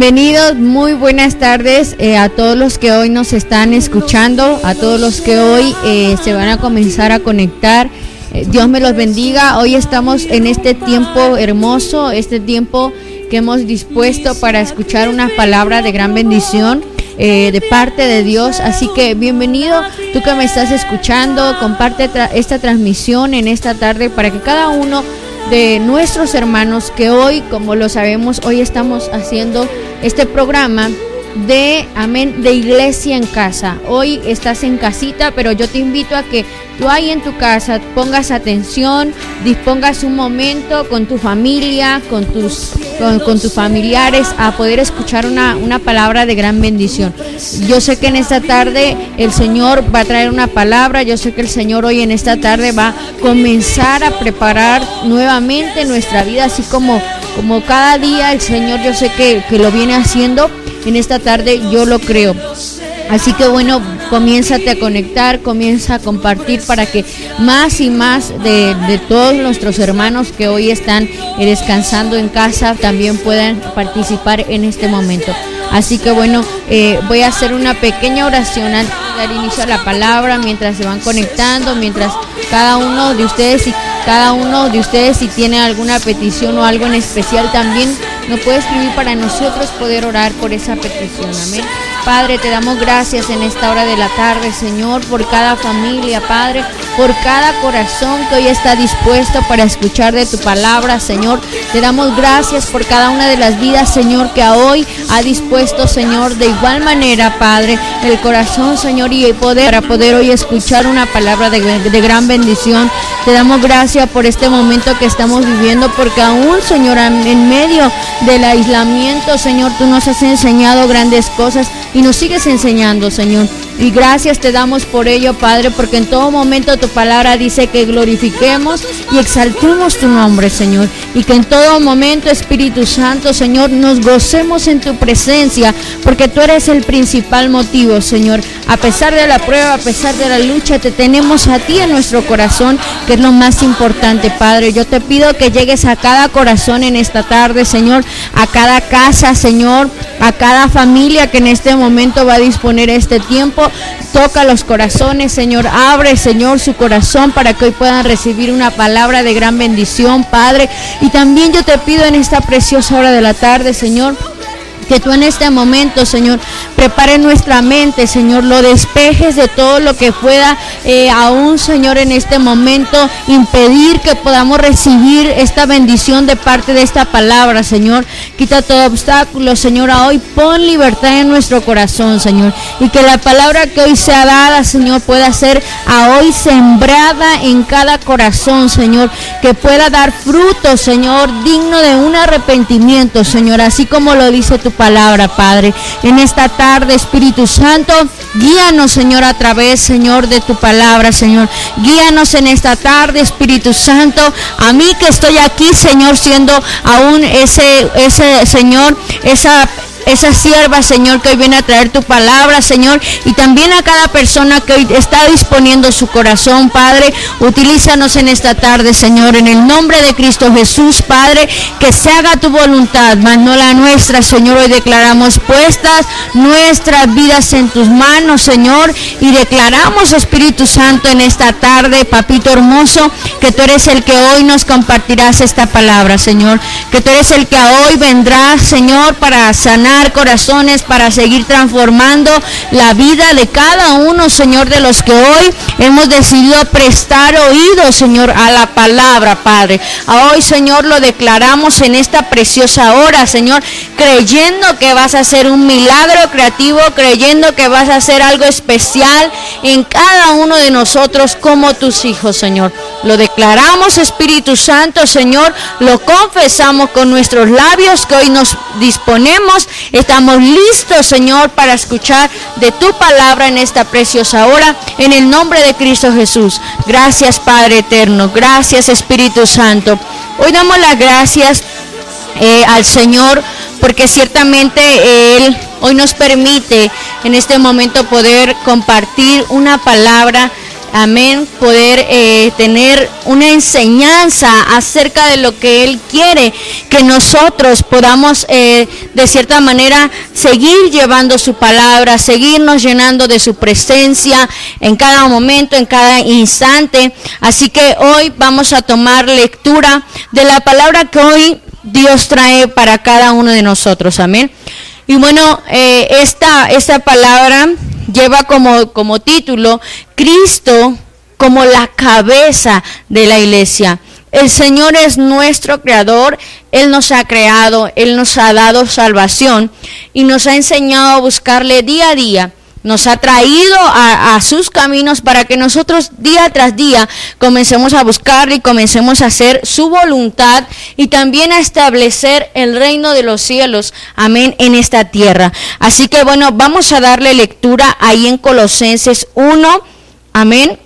Bienvenidos, muy buenas tardes eh, a todos los que hoy nos están escuchando, a todos los que hoy eh, se van a comenzar a conectar. Eh, Dios me los bendiga. Hoy estamos en este tiempo hermoso, este tiempo que hemos dispuesto para escuchar una palabra de gran bendición. de parte de Dios. Así que bienvenido, tú que me estás escuchando, comparte esta transmisión en esta tarde para que cada uno de nuestros hermanos que hoy, como lo sabemos, hoy estamos haciendo este programa de amén de iglesia en casa. Hoy estás en casita, pero yo te invito a que tú ahí en tu casa pongas atención, dispongas un momento con tu familia, con tus con, tus familiares a poder escuchar una, una palabra de gran bendición. Yo sé que en esta tarde el Señor va a traer una palabra, yo sé que el Señor hoy en esta tarde va a comenzar a preparar nuevamente nuestra vida, así como, como cada día el Señor yo sé que, que lo viene haciendo en esta tarde yo lo creo. Así que bueno, comiénzate a conectar, comienza a compartir para que más y más de, todos nuestros hermanos que hoy están descansando en casa también puedan participar en este momento. Así que bueno, eh, voy a hacer una pequeña oración antes de dar inicio a la palabra mientras se van conectando, mientras cada uno de ustedes y cada uno de ustedes si tiene alguna petición o algo en especial también nos puede escribir para nosotros poder orar por esa petición. Amén. Padre, te damos gracias en esta hora de la tarde, Señor, por cada familia, Padre, por cada corazón que hoy está dispuesto para escuchar de tu palabra, Señor. Te damos gracias por cada una de las vidas, Señor, que hoy ha dispuesto, Señor, de igual manera, Padre, el corazón, Señor, y el poder para poder hoy escuchar una palabra de, de gran bendición. Te damos gracias por este momento que estamos viviendo, porque aún, Señor, en medio del aislamiento, Señor, tú nos has enseñado grandes cosas y nos sigues enseñando, Señor. Y gracias te damos por ello, Padre, porque en todo momento tu palabra dice que glorifiquemos y exaltemos tu nombre, Señor. Y que en todo momento, Espíritu Santo, Señor, nos gocemos en tu presencia, porque tú eres el principal motivo, Señor. A pesar de la prueba, a pesar de la lucha, te tenemos a ti en nuestro corazón, que es lo más importante, Padre. Yo te pido que llegues a cada corazón en esta tarde, Señor, a cada casa, Señor, a cada familia que en este momento va a disponer este tiempo toca los corazones, Señor. Abre, Señor, su corazón para que hoy puedan recibir una palabra de gran bendición, Padre. Y también yo te pido en esta preciosa hora de la tarde, Señor, que tú en este momento, Señor, prepare nuestra mente, Señor, lo despejes de todo lo que pueda eh, aún, Señor, en este momento impedir que podamos recibir esta bendición de parte de esta palabra, Señor. Quita todo obstáculo, Señor, a hoy pon libertad en nuestro corazón, Señor. Y que la palabra que hoy sea dada, Señor, pueda ser a hoy sembrada en cada corazón, Señor. Que pueda dar fruto, Señor, digno de un arrepentimiento, Señor. Así como lo dice tu palabra, Padre. En esta tarde, Espíritu Santo, guíanos, Señor, a través, Señor, de tu palabra, Señor. Guíanos en esta tarde, Espíritu Santo. A mí que estoy aquí, Señor, siendo aún ese, ese Señor, esa esa sierva, Señor, que hoy viene a traer tu palabra, Señor, y también a cada persona que hoy está disponiendo su corazón, Padre. Utilízanos en esta tarde, Señor, en el nombre de Cristo Jesús, Padre, que se haga tu voluntad, mas no la nuestra, Señor. Hoy declaramos puestas nuestras vidas en tus manos, Señor, y declaramos, Espíritu Santo, en esta tarde, papito hermoso, que tú eres el que hoy nos compartirás esta palabra, Señor, que tú eres el que hoy vendrás, Señor, para sanar corazones, para seguir transformando la vida de cada uno, Señor, de los que hoy hemos decidido prestar oído, Señor, a la palabra, Padre. Hoy, Señor, lo declaramos en esta preciosa hora, Señor, creyendo que vas a hacer un milagro creativo, creyendo que vas a hacer algo especial en cada uno de nosotros como tus hijos, Señor. Lo declaramos, Espíritu Santo, Señor, lo confesamos con nuestros labios que hoy nos disponemos Estamos listos, Señor, para escuchar de tu palabra en esta preciosa hora, en el nombre de Cristo Jesús. Gracias, Padre eterno. Gracias, Espíritu Santo. Hoy damos las gracias eh, al Señor porque ciertamente Él hoy nos permite en este momento poder compartir una palabra amén, poder eh, tener una enseñanza acerca de lo que Él quiere, que nosotros podamos eh, de cierta manera seguir llevando su palabra, seguirnos llenando de su presencia en cada momento, en cada instante. Así que hoy vamos a tomar lectura de la palabra que hoy Dios trae para cada uno de nosotros, amén. Y bueno, eh, esta, esta palabra lleva como, como título Cristo como la cabeza de la iglesia. El Señor es nuestro creador, Él nos ha creado, Él nos ha dado salvación y nos ha enseñado a buscarle día a día nos ha traído a, sus caminos para que nosotros día tras día comencemos a buscar y comencemos a hacer su voluntad y también a establecer el reino de los cielos, amén, en esta tierra. Así que bueno, vamos a darle lectura ahí en Colosenses 1, amén.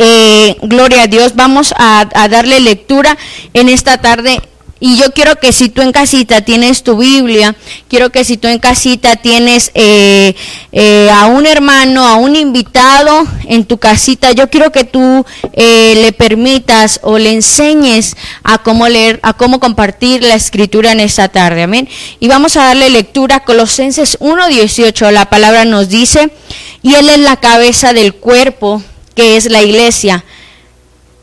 Eh, gloria a Dios, vamos a darle lectura en esta tarde y yo quiero que si tú en casita tienes tu Biblia, quiero que si tú en casita tienes eh, eh, a un hermano, a un invitado en tu casita, yo quiero que tú eh, le permitas o le enseñes a cómo leer, a cómo compartir la escritura en esta tarde. Amén. Y vamos a darle lectura a Colosenses 1.18. La palabra nos dice, y Él es la cabeza del cuerpo, que es la iglesia,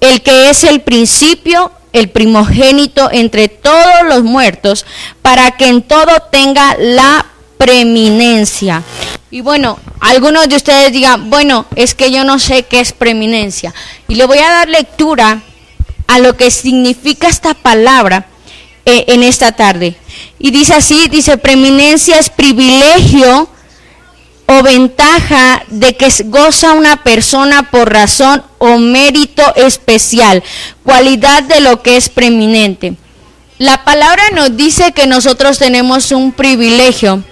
el que es el principio el primogénito entre todos los muertos, para que en todo tenga la preeminencia. Y bueno, algunos de ustedes digan, bueno, es que yo no sé qué es preeminencia. Y le voy a dar lectura a lo que significa esta palabra eh, en esta tarde. Y dice así, dice, preeminencia es privilegio o ventaja de que goza una persona por razón o mérito especial, cualidad de lo que es preeminente. La palabra nos dice que nosotros tenemos un privilegio,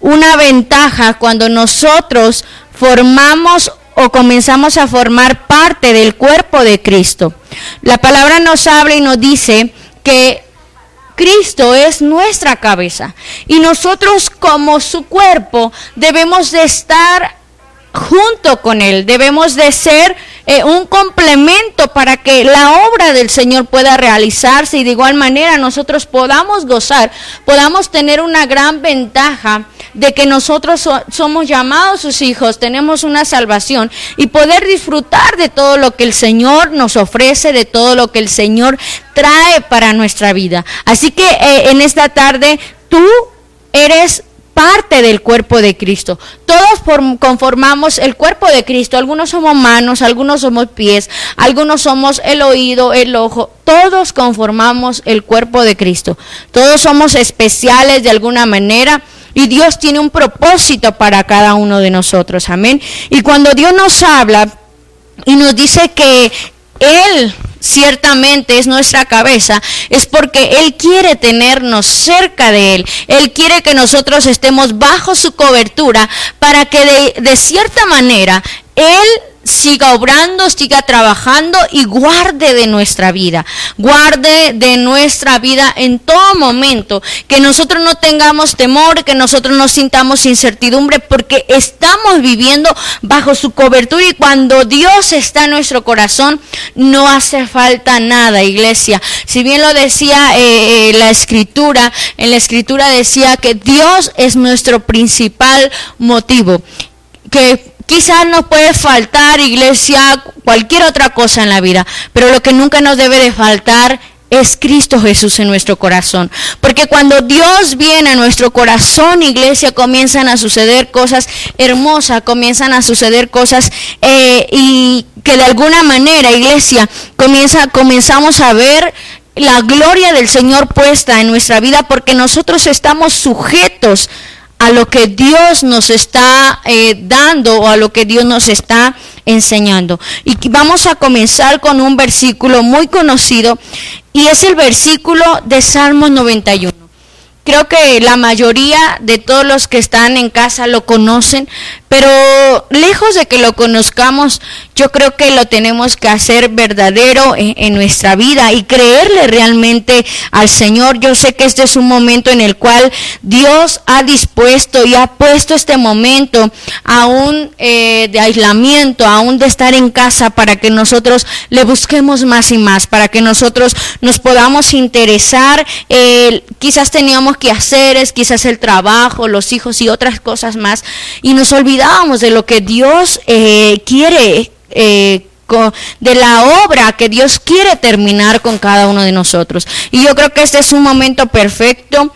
una ventaja cuando nosotros formamos o comenzamos a formar parte del cuerpo de Cristo. La palabra nos habla y nos dice que Cristo es nuestra cabeza. Y nosotros como su cuerpo debemos de estar junto con Él, debemos de ser eh, un complemento para que la obra del Señor pueda realizarse. Y de igual manera nosotros podamos gozar, podamos tener una gran ventaja de que nosotros somos llamados sus hijos, tenemos una salvación y poder disfrutar de todo lo que el Señor nos ofrece, de todo lo que el Señor trae para nuestra vida. Así que eh, en esta tarde tú eres parte del cuerpo de Cristo. Todos conformamos el cuerpo de Cristo. Algunos somos manos, algunos somos pies, algunos somos el oído, el ojo. Todos conformamos el cuerpo de Cristo. Todos somos especiales de alguna manera. Y Dios tiene un propósito para cada uno de nosotros. Amén. Y cuando Dios nos habla y nos dice que Él ciertamente es nuestra cabeza, es porque Él quiere tenernos cerca de Él. Él quiere que nosotros estemos bajo su cobertura para que de, cierta manera Él siga obrando, siga trabajando y guarde de nuestra vida, guarde de nuestra vida en todo momento, que nosotros no tengamos temor, que nosotros no sintamos incertidumbre, porque estamos viviendo bajo su cobertura y cuando Dios está en nuestro corazón, no hace falta nada, iglesia. Si bien lo decía eh, eh, la escritura, en la escritura decía que Dios es nuestro principal motivo, que Quizás nos puede faltar, iglesia, cualquier otra cosa en la vida, pero lo que nunca nos debe de faltar es Cristo Jesús en nuestro corazón. Porque cuando Dios viene a nuestro corazón, iglesia, comienzan a suceder cosas hermosas, comienzan a suceder cosas eh, y que de alguna manera, iglesia, comienza, comenzamos a ver la gloria del Señor puesta en nuestra vida porque nosotros estamos sujetos a lo que Dios nos está eh, dando o a lo que Dios nos está enseñando. Y vamos a comenzar con un versículo muy conocido y es el versículo de Salmos 91, creo que la mayoría de todos los que están en casa lo conocen, pero lejos de que lo conozcamos, yo creo que lo tenemos que hacer verdadero en, nuestra vida y creerle realmente al Señor. Yo sé que este es un momento en el cual Dios ha dispuesto y ha puesto este momento aún eh, de aislamiento, aún de estar en casa para que nosotros le busquemos más y más, para que nosotros nos podamos interesar. Eh, quizás teníamos que hacer, es quizás el trabajo, los hijos y otras cosas más, y nos olvidamos de lo que Dios eh, quiere, eh, de la obra que Dios quiere terminar con cada uno de nosotros. Y yo creo que este es un momento perfecto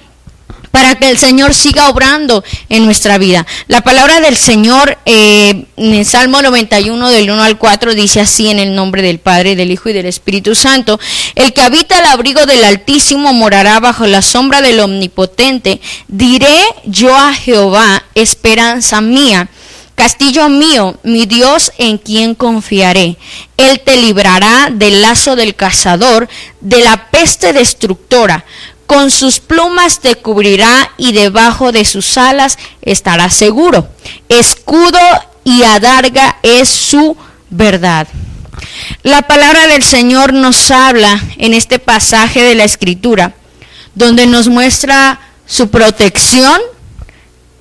para que el Señor siga obrando en nuestra vida. La palabra del Señor eh, en Salmo 91 del 1 al 4 dice así en el nombre del Padre, del Hijo y del Espíritu Santo, el que habita el abrigo del Altísimo morará bajo la sombra del Omnipotente. Diré yo a Jehová, esperanza mía Castillo mío, mi Dios en quien confiaré. Él te librará del lazo del cazador, de la peste destructora. Con sus plumas te cubrirá y debajo de sus alas estarás seguro. Escudo y adarga es su verdad. La palabra del Señor nos habla en este pasaje de la Escritura, donde nos muestra su protección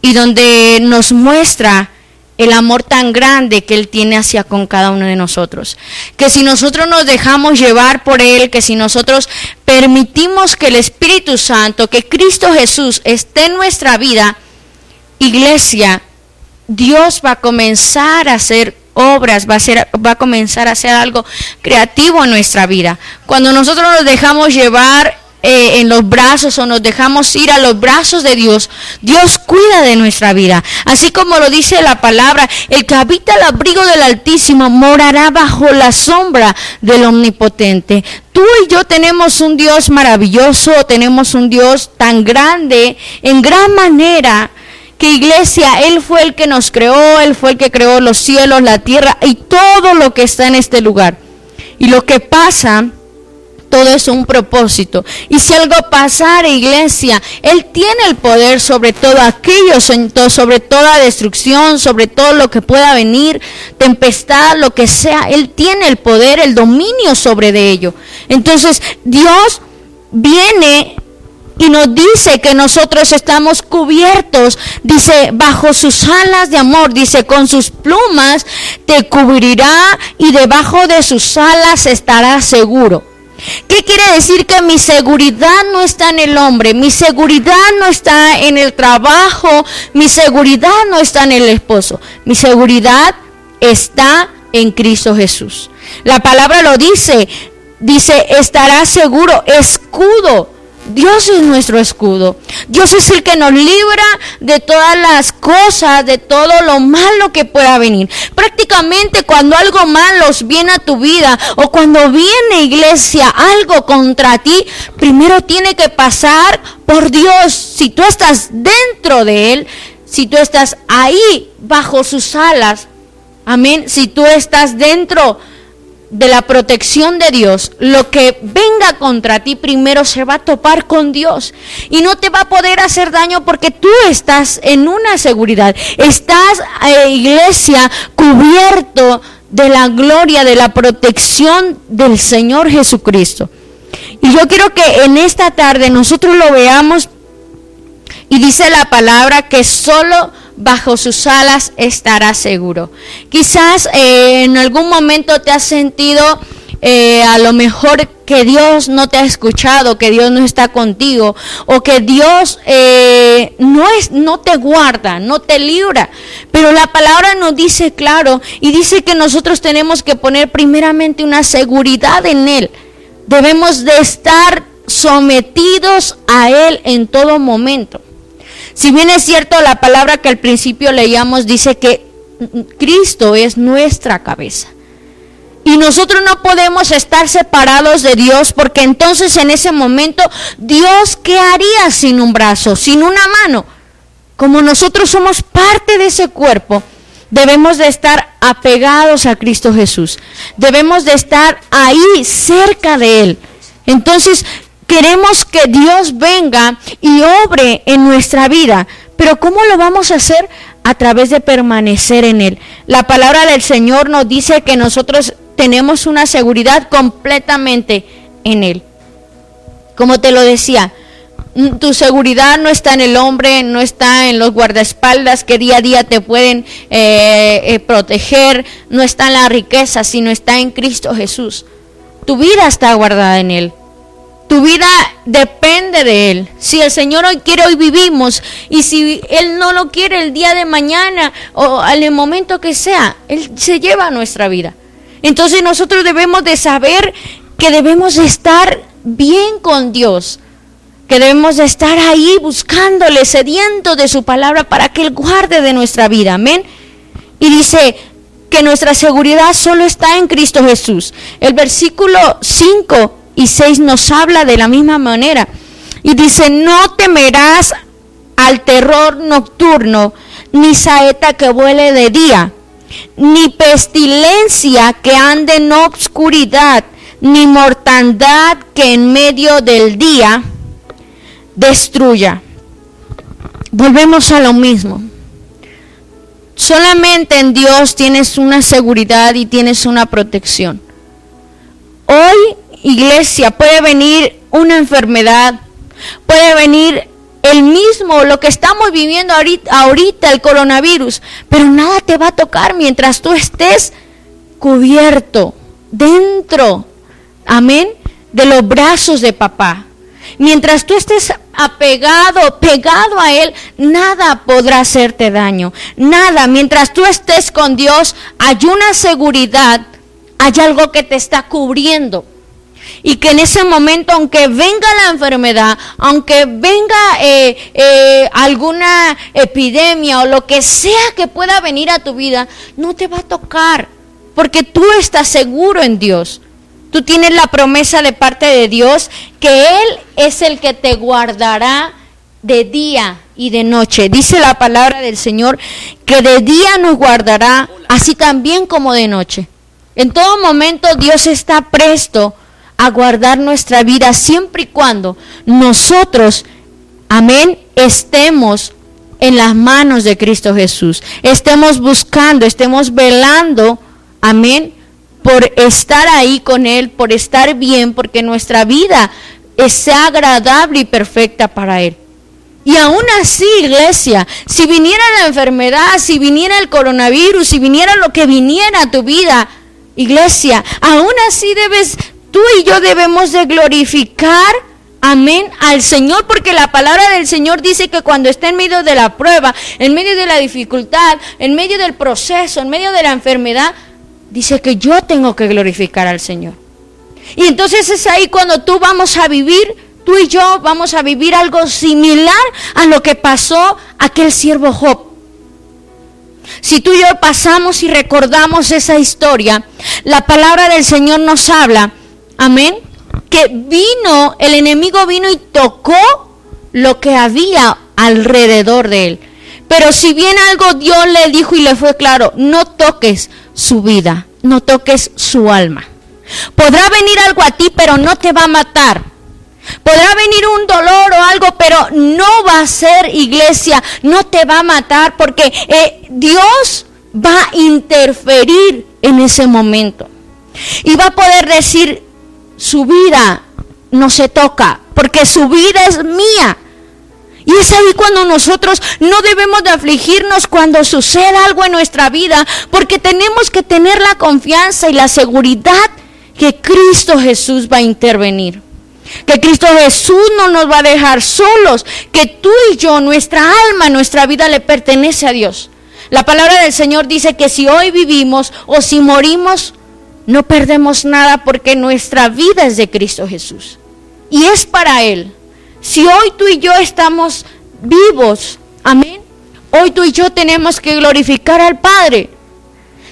y donde nos muestra el amor tan grande que Él tiene hacia con cada uno de nosotros. Que si nosotros nos dejamos llevar por Él, que si nosotros permitimos que el Espíritu Santo, que Cristo Jesús esté en nuestra vida, iglesia, Dios va a comenzar a hacer obras, va a, ser, va a comenzar a hacer algo creativo en nuestra vida. Cuando nosotros nos dejamos llevar eh, en los brazos o nos dejamos ir a los brazos de Dios, Dios cuida de nuestra vida. Así como lo dice la palabra, el que habita el abrigo del Altísimo morará bajo la sombra del Omnipotente. Tú y yo tenemos un Dios maravilloso, tenemos un Dios tan grande, en gran manera, que iglesia, Él fue el que nos creó, Él fue el que creó los cielos, la tierra y todo lo que está en este lugar. Y lo que pasa todo es un propósito. Y si algo pasara, iglesia, Él tiene el poder sobre todo aquello, sobre toda destrucción, sobre todo lo que pueda venir, tempestad, lo que sea. Él tiene el poder, el dominio sobre de ello. Entonces, Dios viene y nos dice que nosotros estamos cubiertos, dice, bajo sus alas de amor, dice, con sus plumas te cubrirá y debajo de sus alas estarás seguro. ¿Qué quiere decir que mi seguridad no está en el hombre? Mi seguridad no está en el trabajo, mi seguridad no está en el esposo. Mi seguridad está en Cristo Jesús. La palabra lo dice, dice, estará seguro, escudo Dios es nuestro escudo. Dios es el que nos libra de todas las cosas, de todo lo malo que pueda venir. Prácticamente cuando algo malo viene a tu vida o cuando viene iglesia algo contra ti, primero tiene que pasar por Dios. Si tú estás dentro de Él, si tú estás ahí bajo sus alas, amén. Si tú estás dentro de la protección de Dios, lo que venga contra ti primero se va a topar con Dios y no te va a poder hacer daño porque tú estás en una seguridad, estás, eh, iglesia, cubierto de la gloria, de la protección del Señor Jesucristo. Y yo quiero que en esta tarde nosotros lo veamos y dice la palabra que solo bajo sus alas estará seguro. Quizás eh, en algún momento te has sentido eh, a lo mejor que Dios no te ha escuchado, que Dios no está contigo, o que Dios eh, no, es, no te guarda, no te libra. Pero la palabra nos dice claro y dice que nosotros tenemos que poner primeramente una seguridad en Él. Debemos de estar sometidos a Él en todo momento. Si bien es cierto la palabra que al principio leíamos dice que Cristo es nuestra cabeza. Y nosotros no podemos estar separados de Dios porque entonces en ese momento Dios qué haría sin un brazo, sin una mano. Como nosotros somos parte de ese cuerpo, debemos de estar apegados a Cristo Jesús. Debemos de estar ahí cerca de Él. Entonces, Queremos que Dios venga y obre en nuestra vida. Pero ¿cómo lo vamos a hacer? A través de permanecer en Él. La palabra del Señor nos dice que nosotros tenemos una seguridad completamente en Él. Como te lo decía, tu seguridad no está en el hombre, no está en los guardaespaldas que día a día te pueden eh, eh, proteger, no está en la riqueza, sino está en Cristo Jesús. Tu vida está guardada en Él. Tu vida depende de Él. Si el Señor hoy quiere, hoy vivimos. Y si Él no lo quiere el día de mañana o al momento que sea, Él se lleva a nuestra vida. Entonces nosotros debemos de saber que debemos de estar bien con Dios que debemos de estar ahí buscándole, sediento de su palabra para que Él guarde de nuestra vida. Amén. Y dice que nuestra seguridad solo está en Cristo Jesús. El versículo 5 y 6 nos habla de la misma manera. Y dice, no temerás al terror nocturno, ni saeta que vuele de día, ni pestilencia que ande en obscuridad, ni mortandad que en medio del día destruya. Volvemos a lo mismo. Solamente en Dios tienes una seguridad y tienes una protección. Hoy, iglesia, puede venir una enfermedad, puede venir el mismo, lo que estamos viviendo ahorita, el coronavirus, pero nada te va a tocar mientras tú estés cubierto dentro, amén, de los brazos de papá. Mientras tú estés apegado, pegado a Él, nada podrá hacerte daño. Nada. Mientras tú estés con Dios, hay una seguridad, hay algo que te está cubriendo. Y que en ese momento, aunque venga la enfermedad, aunque venga eh, eh, alguna epidemia o lo que sea que pueda venir a tu vida, no te va a tocar. Porque tú estás seguro en Dios. Tú tienes la promesa de parte de Dios que Él es el que te guardará de día y de noche. Dice la palabra del Señor que de día nos guardará, así también como de noche. En todo momento Dios está presto a guardar nuestra vida siempre y cuando nosotros, amén, estemos en las manos de Cristo Jesús. Estemos buscando, estemos velando, amén, por estar ahí con Él, por estar bien, porque nuestra vida sea agradable y perfecta para Él. Y aún así, iglesia, si viniera la enfermedad, si viniera el coronavirus, si viniera lo que viniera a tu vida, iglesia, aún así debes, tú y yo debemos de glorificar, amén, al Señor, porque la palabra del Señor dice que cuando está en medio de la prueba, en medio de la dificultad, en medio del proceso, en medio de la enfermedad, dice que yo tengo que glorificar al Señor. Y entonces es ahí cuando tú vamos a vivir, tú y yo vamos a vivir algo similar a lo que pasó aquel siervo Job. Si tú y yo pasamos y recordamos esa historia, la palabra del Señor nos habla, amén, que vino, el enemigo vino y tocó lo que había alrededor de él. Pero si bien algo Dios le dijo y le fue claro, no toques su vida, no toques su alma. Podrá venir algo a ti, pero no te va a matar. Podrá venir un dolor o algo, pero no va a ser iglesia, no te va a matar porque eh, Dios va a interferir en ese momento. Y va a poder decir, su vida no se toca, porque su vida es mía. Y es ahí cuando nosotros no debemos de afligirnos cuando suceda algo en nuestra vida, porque tenemos que tener la confianza y la seguridad que Cristo Jesús va a intervenir. Que Cristo Jesús no nos va a dejar solos, que tú y yo, nuestra alma, nuestra vida le pertenece a Dios. La palabra del Señor dice que si hoy vivimos o si morimos, no perdemos nada porque nuestra vida es de Cristo Jesús. Y es para Él. Si hoy tú y yo estamos vivos, amén, hoy tú y yo tenemos que glorificar al Padre.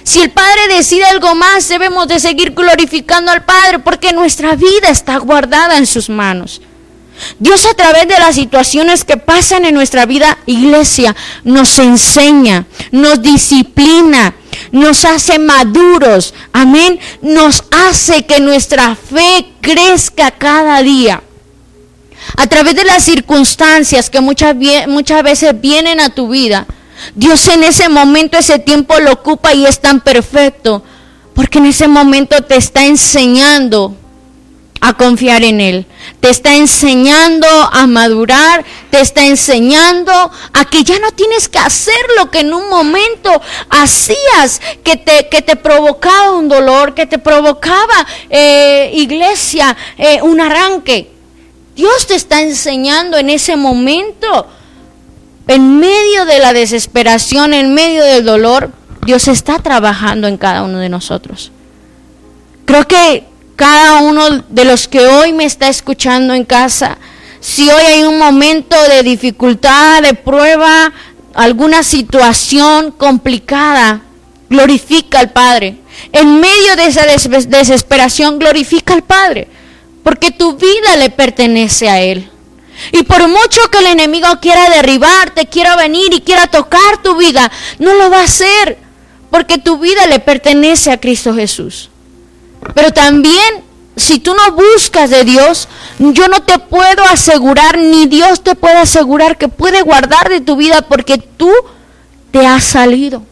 Si el Padre decide algo más, debemos de seguir glorificando al Padre porque nuestra vida está guardada en sus manos. Dios a través de las situaciones que pasan en nuestra vida, iglesia, nos enseña, nos disciplina, nos hace maduros, amén, nos hace que nuestra fe crezca cada día. a través de las circunstancias que muchas, muchas veces vienen a tu vida, Dios en ese momento, ese tiempo lo ocupa y es tan perfecto, porque en ese momento te está enseñando a confiar en Él. Te está enseñando a madurar, te está enseñando a que ya no tienes que hacer lo que en un momento hacías, que te, que te provocaba un dolor, que te provocaba, eh, iglesia, eh, un arranque. Dios te está enseñando en ese momento, en medio de la desesperación, en medio del dolor, Dios está trabajando en cada uno de nosotros. Creo que cada uno de los que hoy me está escuchando en casa, si hoy hay un momento de dificultad, de prueba, alguna situación complicada, glorifica al Padre. En medio de esa desesperación, glorifica al Padre, porque tu vida le pertenece a Él. Y por mucho que el enemigo quiera derribarte, quiera venir y quiera tocar tu vida, no lo va a hacer, porque tu vida le pertenece a Cristo Jesús. Pero también, si tú no buscas de Dios, yo no te puedo asegurar, ni Dios te puede asegurar que puede guardar de tu vida porque tú te has salido.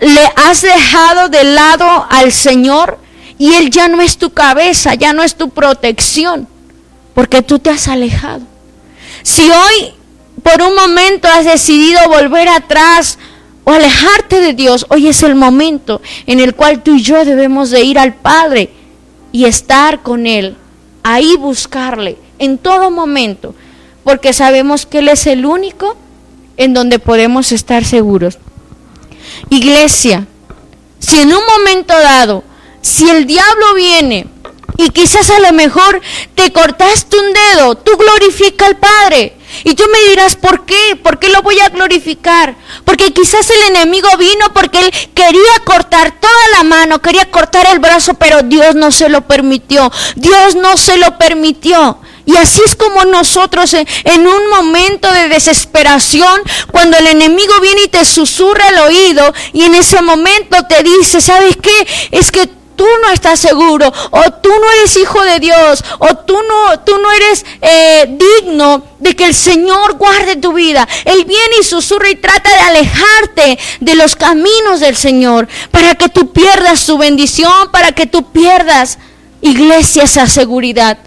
Le has dejado de lado al Señor y Él ya no es tu cabeza, ya no es tu protección, porque tú te has alejado. Si hoy por un momento has decidido volver atrás, alejarte de Dios, hoy es el momento en el cual tú y yo debemos de ir al Padre y estar con Él, ahí buscarle en todo momento, porque sabemos que Él es el único en donde podemos estar seguros. Iglesia, si en un momento dado, si el diablo viene y quizás a lo mejor te cortaste un dedo, tú glorifica al Padre. Y tú me dirás, ¿por qué? ¿Por qué lo voy a glorificar? Porque quizás el enemigo vino porque él quería cortar toda la mano, quería cortar el brazo, pero Dios no se lo permitió. Dios no se lo permitió. Y así es como nosotros en, un momento de desesperación, cuando el enemigo viene y te susurra el oído y en ese momento te dice, ¿sabes qué? Es que tú no estás seguro, o tú no eres hijo de Dios, o tú no, tú no eres eh, digno de que el Señor guarde tu vida. Él viene y susurra y trata de alejarte de los caminos del Señor, para que tú pierdas su bendición, para que tú pierdas, iglesia, esa seguridad.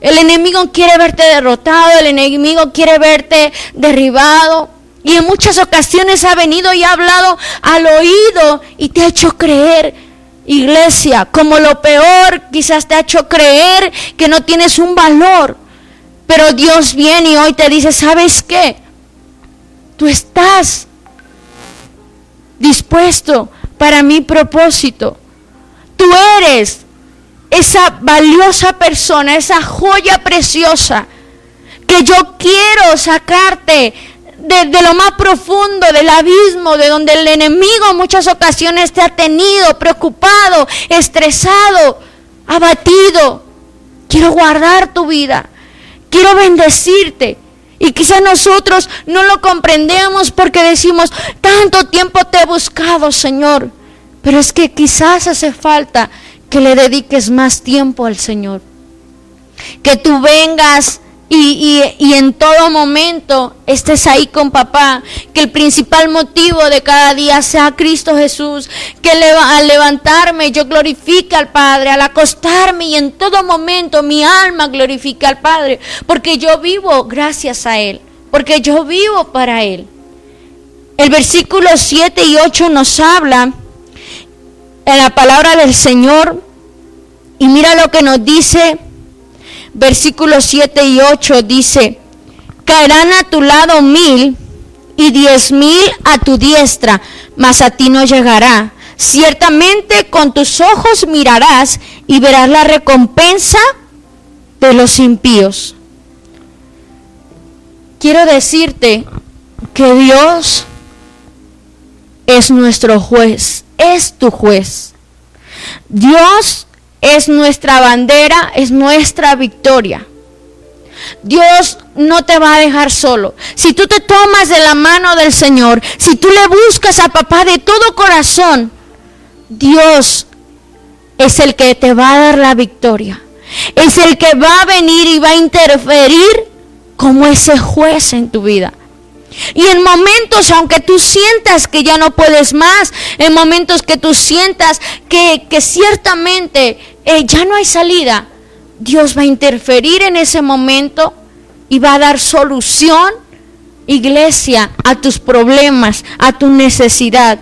El enemigo quiere verte derrotado, el enemigo quiere verte derribado. Y en muchas ocasiones ha venido y ha hablado al oído y te ha hecho creer iglesia, como lo peor quizás te ha hecho creer que no tienes un valor. Pero Dios viene y hoy te dice, ¿sabes qué? Tú estás dispuesto para mi propósito. Tú eres esa valiosa persona, esa joya preciosa que yo quiero sacarte de, lo más profundo del abismo, de donde el enemigo en muchas ocasiones te ha tenido preocupado, estresado, abatido. Quiero guardar tu vida, quiero bendecirte. Y quizás nosotros no lo comprendemos porque decimos, tanto tiempo te he buscado, Señor. Pero es que quizás hace falta que le dediques más tiempo al Señor. Que tú vengas y, en todo momento estés ahí con papá, que el principal motivo de cada día sea Cristo Jesús, que al levantarme yo glorifique al Padre, al acostarme y en todo momento mi alma glorifica al Padre, porque yo vivo gracias a Él, porque yo vivo para Él. El versículo 7 y 8 nos habla en la palabra del Señor y mira lo que nos dice versículos 7 y 8 dice, caerán a tu lado mil y diez mil a tu diestra, mas a ti no llegará. Ciertamente con tus ojos mirarás y verás la recompensa de los impíos. Quiero decirte que Dios es nuestro juez, es tu juez. Dios es nuestra bandera, es nuestra victoria. Dios no te va a dejar solo. Si tú te tomas de la mano del Señor, si tú le buscas a papá de todo corazón, Dios es el que te va a dar la victoria. Es el que va a venir y va a interferir como ese juez en tu vida. Y en momentos, aunque tú sientas que ya no puedes más, en momentos que tú sientas que, ciertamente eh, ya no hay salida, Dios va a interferir en ese momento y va a dar solución, iglesia, a tus problemas, a tu necesidad.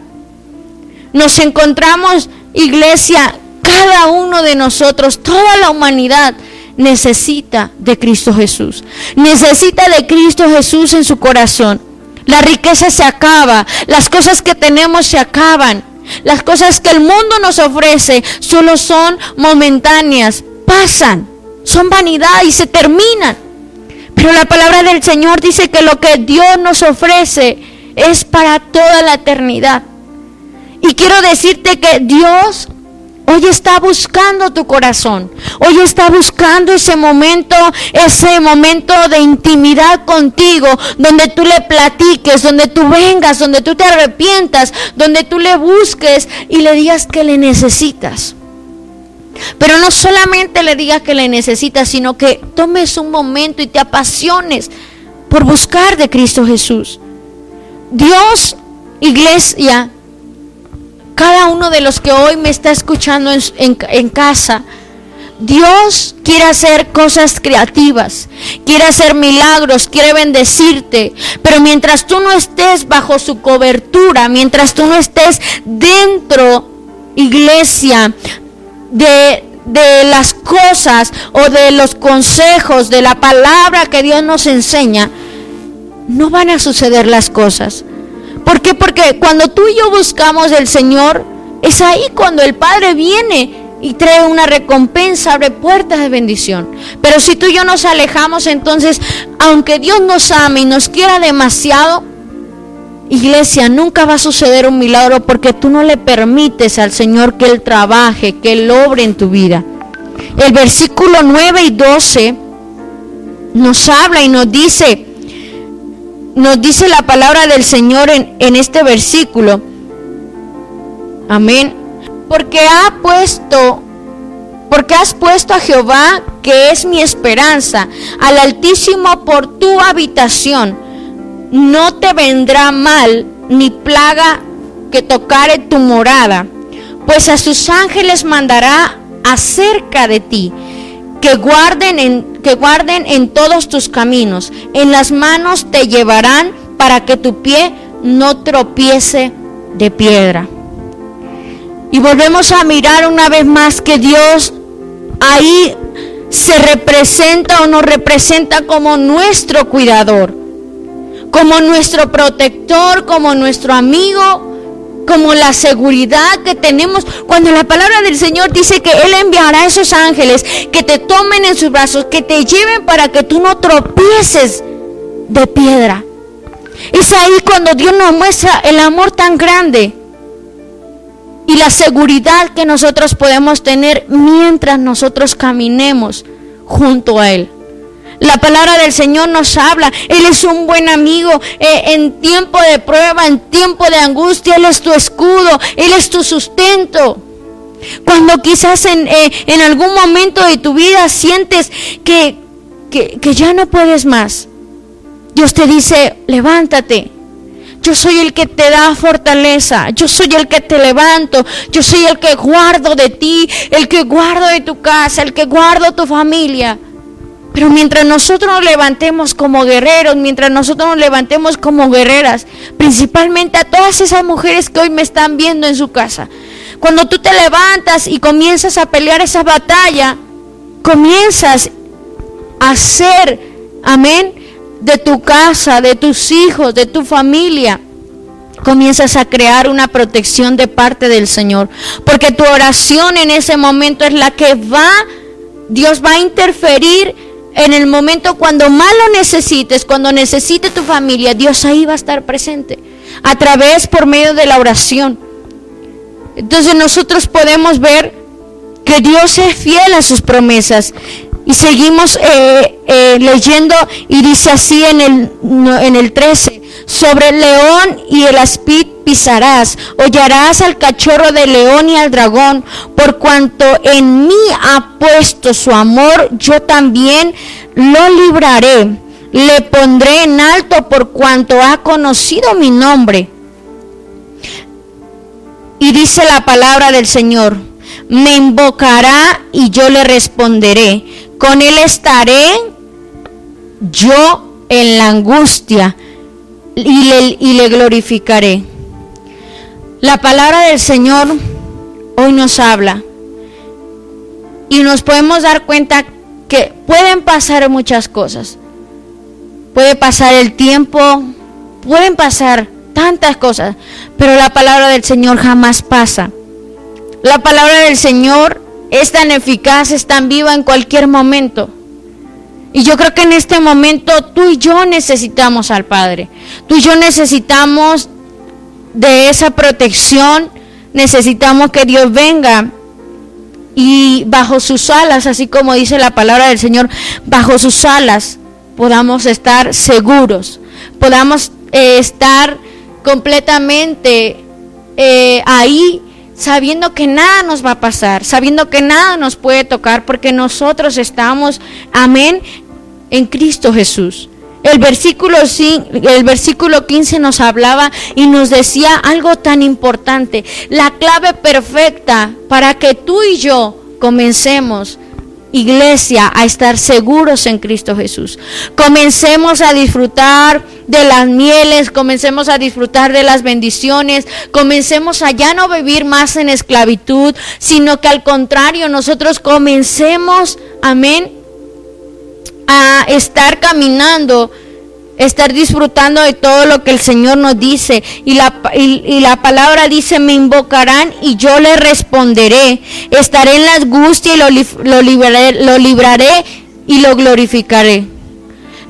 Nos encontramos, iglesia, cada uno de nosotros, toda la humanidad, necesita de Cristo Jesús. Necesita de Cristo Jesús en su corazón. La riqueza se acaba, las cosas que tenemos se acaban. Las cosas que el mundo nos ofrece solo son momentáneas, pasan, son vanidad y se terminan. Pero la palabra del Señor dice que lo que Dios nos ofrece es para toda la eternidad. Y quiero decirte que Dios Hoy está buscando tu corazón. Hoy está buscando ese momento, ese momento de intimidad contigo, donde tú le platiques, donde tú vengas, donde tú te arrepientas, donde tú le busques y le digas que le necesitas. Pero no solamente le digas que le necesitas, sino que tomes un momento y te apasiones por buscar de Cristo Jesús. Dios, iglesia, cada uno de los que hoy me está escuchando en, casa, Dios quiere hacer cosas creativas, quiere hacer milagros, quiere bendecirte, pero mientras tú no estés bajo su cobertura, mientras tú no estés dentro, iglesia, de, de las cosas o de los consejos, de la palabra que Dios nos enseña, no van a suceder las cosas. ¿Por qué? Porque cuando tú y yo buscamos del Señor, es ahí cuando el Padre viene y trae una recompensa, abre puertas de bendición. Pero si tú y yo nos alejamos, entonces, aunque Dios nos ame y nos quiera demasiado, iglesia, nunca va a suceder un milagro porque tú no le permites al Señor que Él trabaje, que Él obre en tu vida. El versículo 9 y 12 nos habla y nos dice, nos dice la palabra del Señor en, en este versículo. Amén. Porque ha puesto, porque has puesto a Jehová, que es mi esperanza, al Altísimo por tu habitación. No te vendrá mal ni plaga que tocare tu morada, pues a sus ángeles mandará acerca de ti que guarden en, que guarden en todos tus caminos. En las manos te llevarán para que tu pie no tropiece de piedra. Y volvemos a mirar una vez más que Dios ahí se representa o nos representa como nuestro cuidador, como nuestro protector, como nuestro amigo, como la seguridad que tenemos cuando la palabra del Señor dice que Él enviará a esos ángeles que te tomen en sus brazos, que te lleven para que tú no tropieces de piedra. Es ahí cuando Dios nos muestra el amor tan grande y la seguridad que nosotros podemos tener mientras nosotros caminemos junto a Él. La palabra del Señor nos habla. Él es un buen amigo eh, en tiempo de prueba, en tiempo de angustia. Él es tu escudo, Él es tu sustento. Cuando quizás en, eh, en algún momento de tu vida sientes que, que, que ya no puedes más, Dios te dice, levántate. Yo soy el que te da fortaleza. Yo soy el que te levanto. Yo soy el que guardo de ti, el que guardo de tu casa, el que guardo tu familia. Pero mientras nosotros nos levantemos como guerreros, mientras nosotros nos levantemos como guerreras, principalmente a todas esas mujeres que hoy me están viendo en su casa, cuando tú te levantas y comienzas a pelear esa batalla, comienzas a hacer, amén, de tu casa, de tus hijos, de tu familia, comienzas a crear una protección de parte del Señor. Porque tu oración en ese momento es la que va, Dios va a interferir en el momento cuando más lo necesites, cuando necesite tu familia, Dios ahí va a estar presente. A través, por medio de la oración. Entonces nosotros podemos ver que Dios es fiel a sus promesas. Y seguimos eh, eh, leyendo y dice así en el, en el 13, Sobre el león y el aspid pisarás, hollarás al cachorro del león y al dragón, por cuanto en mí ha puesto su amor, yo también lo libraré. Le pondré en alto por cuanto ha conocido mi nombre. Y dice la palabra del Señor, me invocará y yo le responderé. Con él estaré yo en la angustia y le, y le glorificaré. La palabra del Señor hoy nos habla y nos podemos dar cuenta que pueden pasar muchas cosas. Puede pasar el tiempo, pueden pasar tantas cosas, pero la palabra del Señor jamás pasa. La palabra del Señor es tan eficaz, es tan viva en cualquier momento. Y yo creo que en este momento tú y yo necesitamos al Padre. Tú y yo necesitamos de esa protección. Necesitamos que Dios venga y bajo sus alas, así como dice la palabra del Señor, bajo sus alas podamos estar seguros, podamos eh, estar completamente eh, ahí sabiendo que nada nos va a pasar, sabiendo que nada nos puede tocar, porque nosotros estamos, amén, en Cristo Jesús. El versículo, el versículo 15 nos hablaba y nos decía algo tan importante, la clave perfecta para que tú y yo comencemos iglesia, a estar seguros en Cristo Jesús. Comencemos a disfrutar de las mieles, comencemos a disfrutar de las bendiciones, comencemos a ya no vivir más en esclavitud, sino que al contrario, nosotros comencemos, amén, a estar caminando, estar disfrutando de todo lo que el Señor nos dice. Y la, y, la palabra dice, me invocarán y yo le responderé. Estaré en la angustia y lo, lo, libraré, lo libraré y lo glorificaré.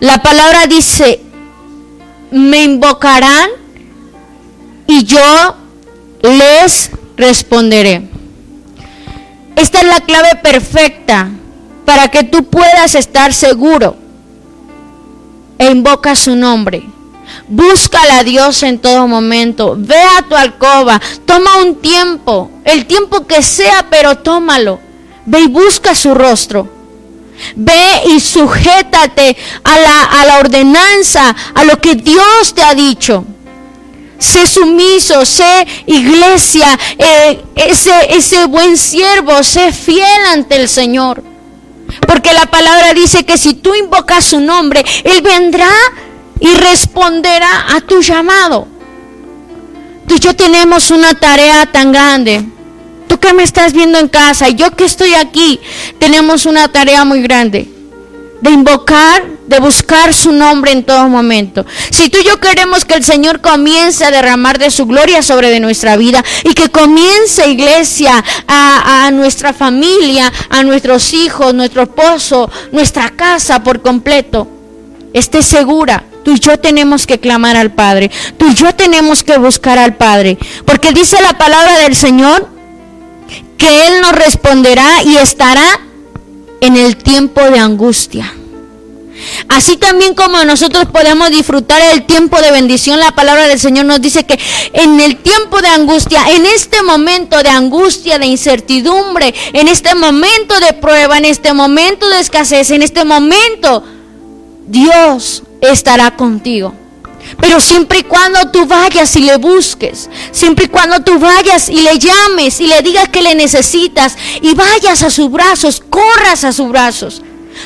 La palabra dice, me invocarán y yo les responderé. Esta es la clave perfecta para que tú puedas estar seguro. E invoca su nombre. Búscala a Dios en todo momento. Ve a tu alcoba. Toma un tiempo. El tiempo que sea, pero tómalo. Ve y busca su rostro. Ve y sujétate a la, a la ordenanza, a lo que Dios te ha dicho. Sé sumiso, sé iglesia, eh, ese, ese buen siervo, sé fiel ante el Señor. Porque la palabra dice que si tú invocas su nombre, Él vendrá y responderá a tu llamado. Tú y yo tenemos una tarea tan grande. Tú que me estás viendo en casa y yo que estoy aquí, tenemos una tarea muy grande de invocar, de buscar su nombre en todo momento. Si tú y yo queremos que el Señor comience a derramar de su gloria sobre de nuestra vida y que comience iglesia a, a nuestra familia, a nuestros hijos, nuestro esposo, nuestra casa por completo, esté segura. Tú y yo tenemos que clamar al Padre. Tú y yo tenemos que buscar al Padre. Porque dice la palabra del Señor que Él nos responderá y estará en el tiempo de angustia. Así también como nosotros podemos disfrutar el tiempo de bendición, la palabra del Señor nos dice que en el tiempo de angustia, en este momento de angustia, de incertidumbre, en este momento de prueba, en este momento de escasez, en este momento, Dios estará contigo. Pero siempre y cuando tú vayas y le busques, siempre y cuando tú vayas y le llames y le digas que le necesitas y vayas a sus brazos, corras a sus brazos.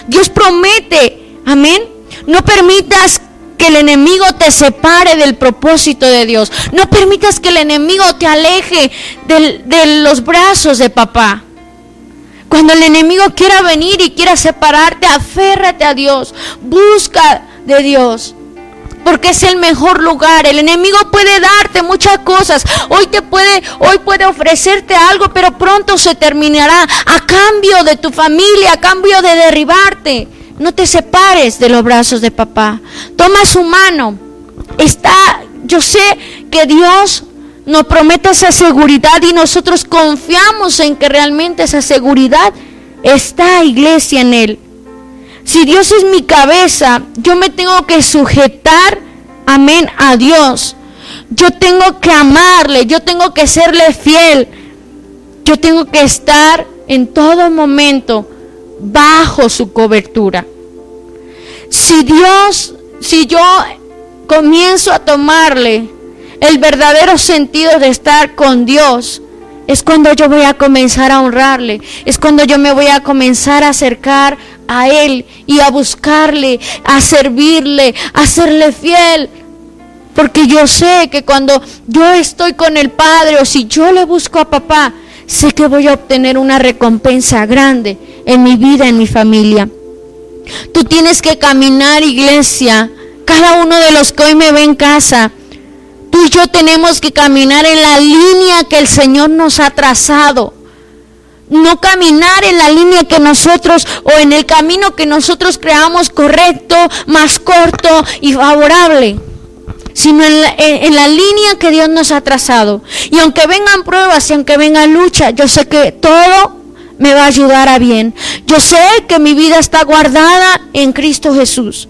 Dios promete, amén. No permitas que el enemigo te separe del propósito de Dios. No permitas que el enemigo te aleje de los brazos de papá. Cuando el enemigo quiera venir y quiera separarte, aférrate a Dios. Busca de Dios porque es el mejor lugar. El enemigo puede darte muchas cosas. Hoy te puede, hoy puede ofrecerte algo, pero pronto se terminará a cambio de tu familia, a cambio de derribarte. No te separes de los brazos de papá. Toma su mano. Está, yo sé que Dios nos promete esa seguridad y nosotros confiamos en que realmente esa seguridad está, iglesia, en Él. Si Dios es mi cabeza, yo me tengo que sujetar amén, a Dios. Yo tengo que amarle, yo tengo que serle fiel. Yo tengo que estar en todo momento bajo su cobertura. Si Dios, si yo comienzo a tomarle el verdadero sentido de estar con Dios, es cuando yo voy a comenzar a honrarle, es cuando yo me voy a comenzar a acercar a Él y a buscarle, a servirle, a serle fiel. Porque yo sé que cuando yo estoy con el Padre o si yo le busco a papá, sé que voy a obtener una recompensa grande en mi vida, en mi familia. Tú tienes que caminar, iglesia. Cada uno de los que hoy me ve en casa, tú y yo tenemos que caminar en la línea que el Señor nos ha trazado. No caminar en la línea que nosotros o en el camino que nosotros creamos correcto, más corto y favorable sino en la, línea que Dios nos ha trazado. Y aunque vengan pruebas y aunque vengan lucha, yo sé que todo me va a ayudar a bien. Yo sé que mi vida está guardada en Cristo Jesús.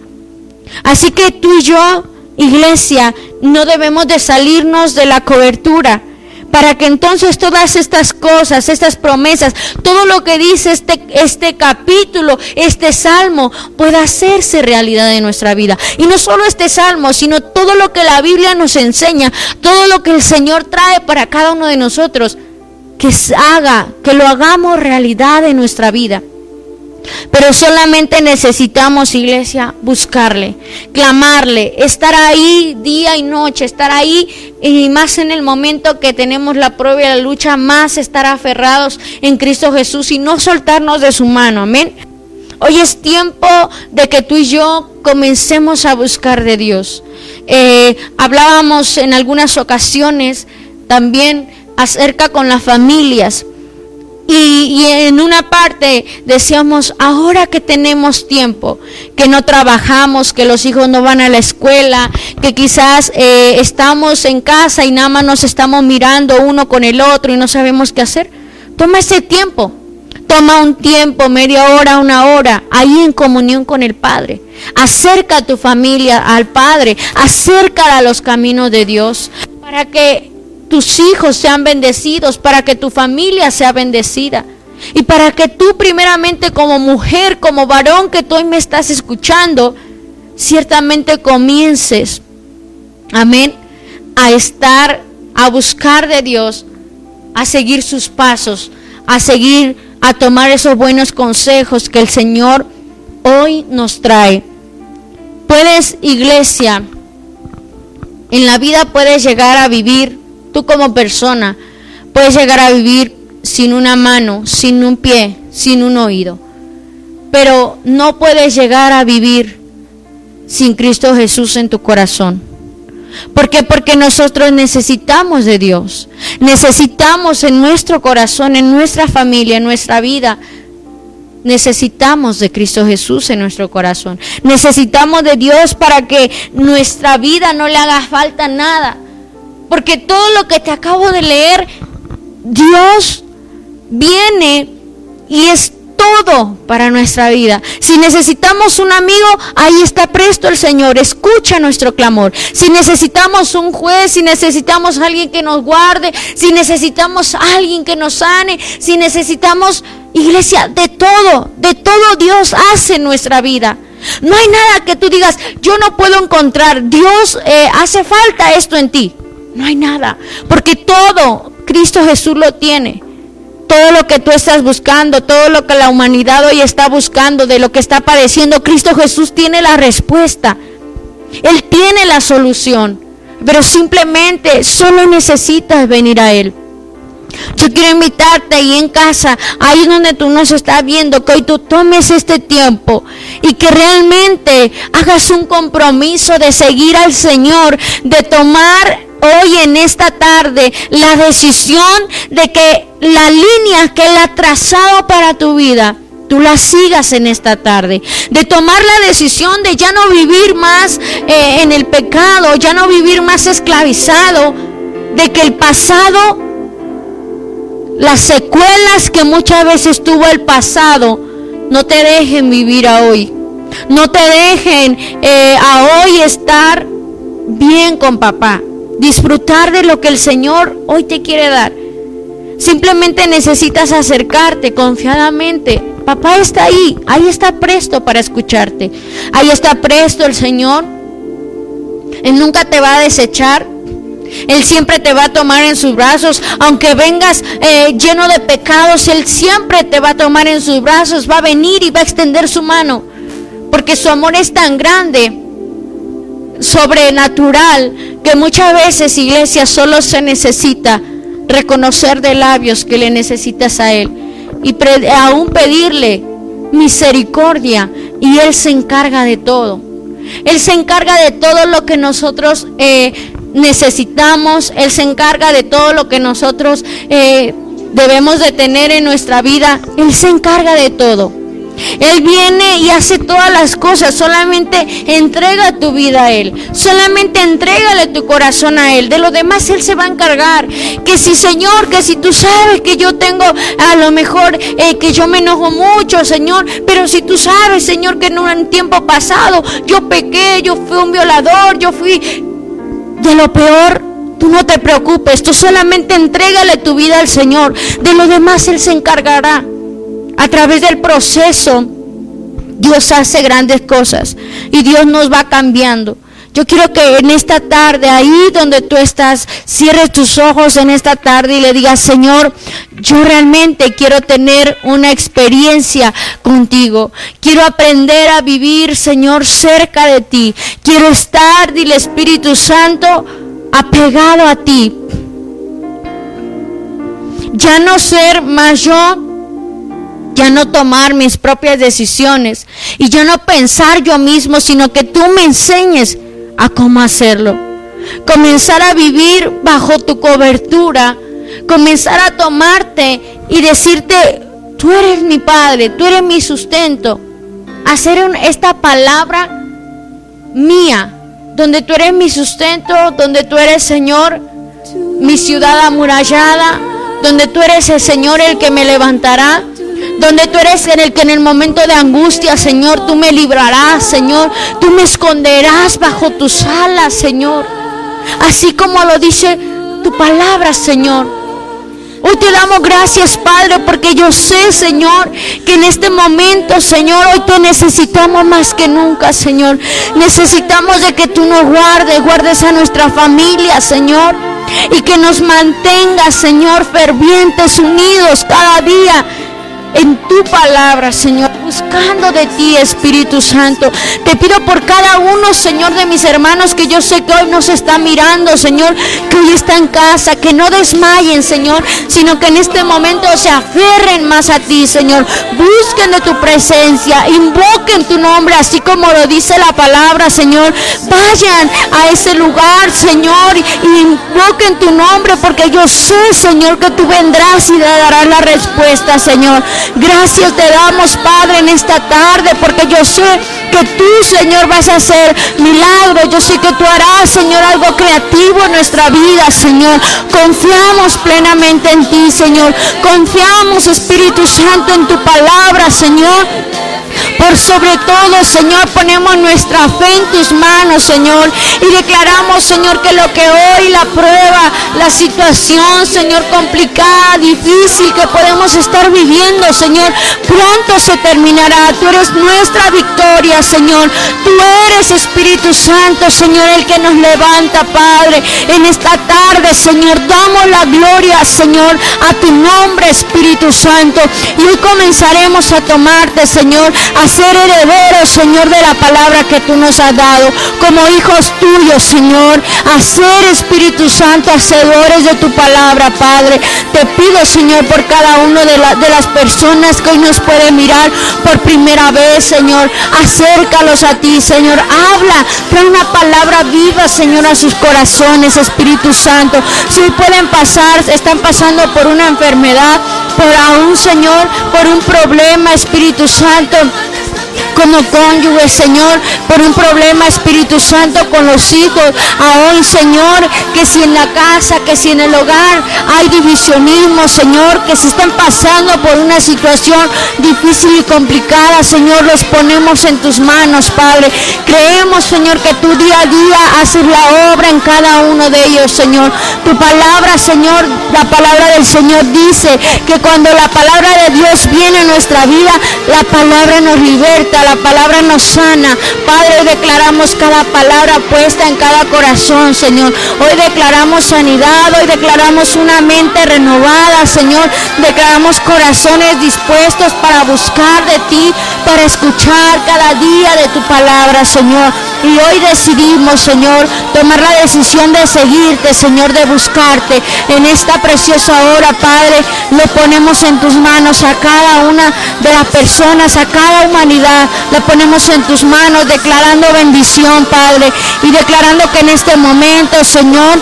Así que tú y yo, iglesia, no debemos de salirnos de la cobertura para que entonces todas estas cosas, estas promesas, todo lo que dice este, este capítulo, este salmo, pueda hacerse realidad en nuestra vida. Y no solo este salmo, sino todo lo que la Biblia nos enseña, todo lo que el Señor trae para cada uno de nosotros que haga, que lo hagamos realidad en nuestra vida. Pero solamente necesitamos, iglesia, buscarle, clamarle, estar ahí día y noche, estar ahí y más en el momento que tenemos la prueba y la lucha, más estar aferrados en Cristo Jesús y no soltarnos de su mano. Amén. Hoy es tiempo de que tú y yo comencemos a buscar de Dios. Eh, hablábamos en algunas ocasiones también acerca con las familias. Y, en una parte decíamos, ahora que tenemos tiempo, que no trabajamos, que los hijos no van a la escuela, que quizás eh, estamos en casa y nada más nos estamos mirando uno con el otro y no sabemos qué hacer, toma ese tiempo. Toma un tiempo, media hora, una hora, ahí en comunión con el Padre. Acerca a tu familia al Padre, acerca a los caminos de Dios, para que tus hijos sean bendecidos, para que tu familia sea bendecida. Y para que tú primeramente como mujer, como varón que tú hoy me estás escuchando, ciertamente comiences, amén, a estar, a buscar de Dios, a seguir sus pasos, a seguir, a tomar esos buenos consejos que el Señor hoy nos trae. Puedes, iglesia, en la vida puedes llegar a vivir Tú como persona puedes llegar a vivir sin una mano, sin un pie, sin un oído. Pero no puedes llegar a vivir sin Cristo Jesús en tu corazón. ¿Por qué? Porque nosotros necesitamos de Dios. Necesitamos en nuestro corazón, en nuestra familia, en nuestra vida. Necesitamos de Cristo Jesús en nuestro corazón. Necesitamos de Dios para que nuestra vida no le haga falta nada. Porque todo lo que te acabo de leer, Dios viene y es todo para nuestra vida. Si necesitamos un amigo, ahí está presto el Señor. Escucha nuestro clamor. Si necesitamos un juez, si necesitamos alguien que nos guarde, si necesitamos alguien que nos sane, si necesitamos iglesia, de todo, de todo Dios hace en nuestra vida. No hay nada que tú digas, yo no puedo encontrar. Dios eh, hace falta esto en ti. No hay nada. Porque todo Cristo Jesús lo tiene. Todo lo que tú estás buscando, todo lo que la humanidad hoy está buscando, de lo que está padeciendo, Cristo Jesús tiene la respuesta. Él tiene la solución. Pero simplemente solo necesitas venir a Él. Yo quiero invitarte ahí en casa, ahí donde tú nos estás viendo, que hoy tú tomes este tiempo y que realmente hagas un compromiso de seguir al Señor, de tomar hoy en esta tarde la decisión de que la línea que Él ha trazado para tu vida, tú la sigas en esta tarde. De tomar la decisión de ya no vivir más eh, en el pecado, ya no vivir más esclavizado, de que el pasado, las secuelas que muchas veces tuvo el pasado, no te dejen vivir a hoy. No te dejen eh, a hoy estar bien con papá, disfrutar de lo que el Señor hoy te quiere dar. Simplemente necesitas acercarte confiadamente. Papá está ahí, ahí está presto para escucharte. Ahí está presto el Señor. Él nunca te va a desechar. Él siempre te va a tomar en sus brazos. Aunque vengas eh, lleno de pecados, Él siempre te va a tomar en sus brazos. Va a venir y va a extender su mano. Porque su amor es tan grande, sobrenatural, que muchas veces, iglesia, solo se necesita reconocer de labios que le necesitas a Él y aún pedirle misericordia y Él se encarga de todo. Él se encarga de todo lo que nosotros eh, necesitamos, Él se encarga de todo lo que nosotros eh, debemos de tener en nuestra vida, Él se encarga de todo. Él viene y hace todas las cosas. Solamente entrega tu vida a Él. Solamente entrégale tu corazón a Él. De lo demás Él se va a encargar. Que si Señor, que si tú sabes que yo tengo a lo mejor eh, que yo me enojo mucho, Señor. Pero si tú sabes, Señor, que en un tiempo pasado yo pequé, yo fui un violador, yo fui de lo peor. Tú no te preocupes, tú solamente entrégale tu vida al Señor. De lo demás Él se encargará. A través del proceso, Dios hace grandes cosas y Dios nos va cambiando. Yo quiero que en esta tarde, ahí donde tú estás, cierres tus ojos en esta tarde y le digas, Señor, yo realmente quiero tener una experiencia contigo. Quiero aprender a vivir, Señor, cerca de ti. Quiero estar, dile Espíritu Santo, apegado a ti. Ya no ser más yo, ya no tomar mis propias decisiones y ya no pensar yo mismo, sino que tú me enseñes a cómo hacerlo. Comenzar a vivir bajo tu cobertura, comenzar a tomarte y decirte, tú eres mi padre, tú eres mi sustento. Hacer esta palabra mía, donde tú eres mi sustento, donde tú eres Señor, mi ciudad amurallada, donde tú eres el Señor el que me levantará, donde tú eres en el que en el momento de angustia, Señor, tú me librarás, Señor, tú me esconderás bajo tus alas, Señor. Así como lo dice tu palabra, Señor. Hoy te damos gracias, Padre, porque yo sé, Señor, que en este momento, Señor, hoy te necesitamos más que nunca, Señor. Necesitamos de que tú nos guardes, guardes a nuestra familia, Señor. Y que nos mantengas, Señor, fervientes, unidos cada día en tu palabra, Señor, buscando de ti, Espíritu Santo. Te pido por cada uno, Señor, de mis hermanos que yo sé que hoy nos está mirando, Señor, que hoy está en casa, que no desmayen, Señor, sino que en este momento se aferren más a ti, Señor. Busquen de tu presencia, invoquen tu nombre, así como lo dice la palabra, Señor. Vayan a ese lugar, Señor, y invoquen tu nombre, porque yo sé, Señor, que tú vendrás y darás la respuesta, Señor. Gracias te damos, Padre, en esta tarde, porque yo sé que tú, Señor, vas a hacer milagros. Yo sé que tú harás, Señor, algo creativo en nuestra vida, Señor. Confiamos plenamente en ti, Señor. Confiamos, Espíritu Santo, en tu palabra, Señor. Por sobre todo, Señor, ponemos nuestra fe en tus manos, Señor. Y declaramos, Señor, que lo que hoy la prueba, la situación, Señor, complicada, difícil que podemos estar viviendo, Señor, pronto se terminará. Tú eres nuestra victoria, Señor. Tú eres Espíritu Santo, Señor, el que nos levanta, Padre. En esta tarde, Señor, damos la gloria, Señor, a tu nombre, Espíritu Santo. Y hoy comenzaremos a tomarte, Señor, ser herederos, Señor, de la palabra que tú nos has dado, como hijos tuyos, Señor, a ser Espíritu Santo, hacedores de tu palabra, Padre. Te pido, Señor, por cada uno de, las personas que hoy nos pueden mirar por primera vez, Señor, acércalos a ti, Señor, habla, trae una palabra viva, Señor, a sus corazones, Espíritu Santo. Si pueden pasar, están pasando por una enfermedad, por aún, Señor, por un problema, Espíritu Santo como cónyuge, Señor, por un problema, Espíritu Santo, con los hijos. Aún, Señor, que si en la casa, que si en el hogar hay divisionismo, Señor, que se están pasando por una situación difícil y complicada, Señor, los ponemos en tus manos, Padre. Creemos, Señor, que tú día a día haces la obra en cada uno de ellos, Señor. Tu palabra, Señor, la palabra del Señor dice que cuando la palabra de Dios viene a nuestra vida, la palabra nos liberta, la palabra nos sana. Padre, declaramos cada palabra puesta en cada corazón, Señor. Hoy declaramos sanidad, hoy declaramos una mente renovada, Señor. Declaramos corazones dispuestos para buscar de ti, para escuchar cada día de tu palabra, Señor. Y hoy decidimos, Señor, tomar la decisión de seguirte, Señor, de buscarte. En esta preciosa hora, Padre, lo ponemos en tus manos a cada una de las personas, a cada humanidad. Lo ponemos en tus manos, declarando bendición, Padre. Y declarando que en este momento, Señor,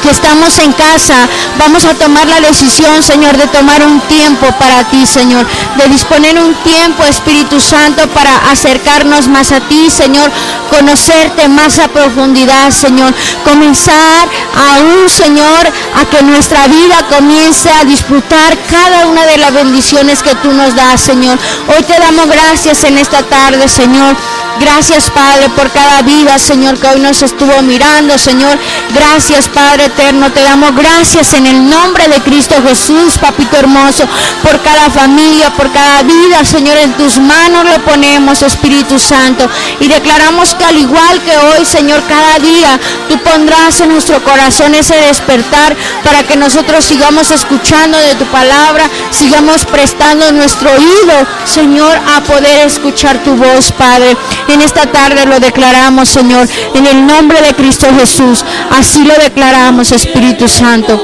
que estamos en casa, vamos a tomar la decisión, Señor, de tomar un tiempo para ti, Señor, de disponer un tiempo, Espíritu Santo, para acercarnos más a ti, Señor, conocerte más a profundidad, Señor, comenzar aún, Señor, a que nuestra vida comience a disfrutar cada una de las bendiciones que tú nos das, Señor. Hoy te damos gracias en esta tarde, Señor. Gracias, Padre, por cada vida, Señor, que hoy nos estuvo mirando, Señor. Gracias, Padre eterno. Te damos gracias en el nombre de Cristo Jesús, Papito hermoso, por cada familia, por cada vida, Señor. En tus manos lo ponemos, Espíritu Santo. Y declaramos que al igual que hoy, Señor, cada día tú pondrás en nuestro corazón ese despertar para que nosotros sigamos escuchando de tu palabra, sigamos prestando nuestro oído, Señor, a poder escuchar tu voz, Padre. En esta tarde lo declaramos, Señor, en el nombre de Cristo Jesús. Así lo declaramos, Espíritu Santo.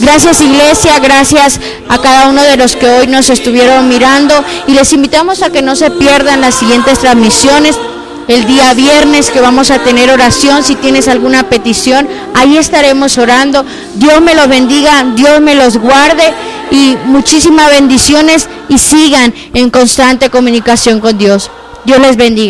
Gracias iglesia, gracias a cada uno de los que hoy nos estuvieron mirando y les invitamos a que no se pierdan las siguientes transmisiones. El día viernes que vamos a tener oración, si tienes alguna petición, ahí estaremos orando. Dios me los bendiga, Dios me los guarde y muchísimas bendiciones y sigan en constante comunicación con Dios. Dios les bendiga.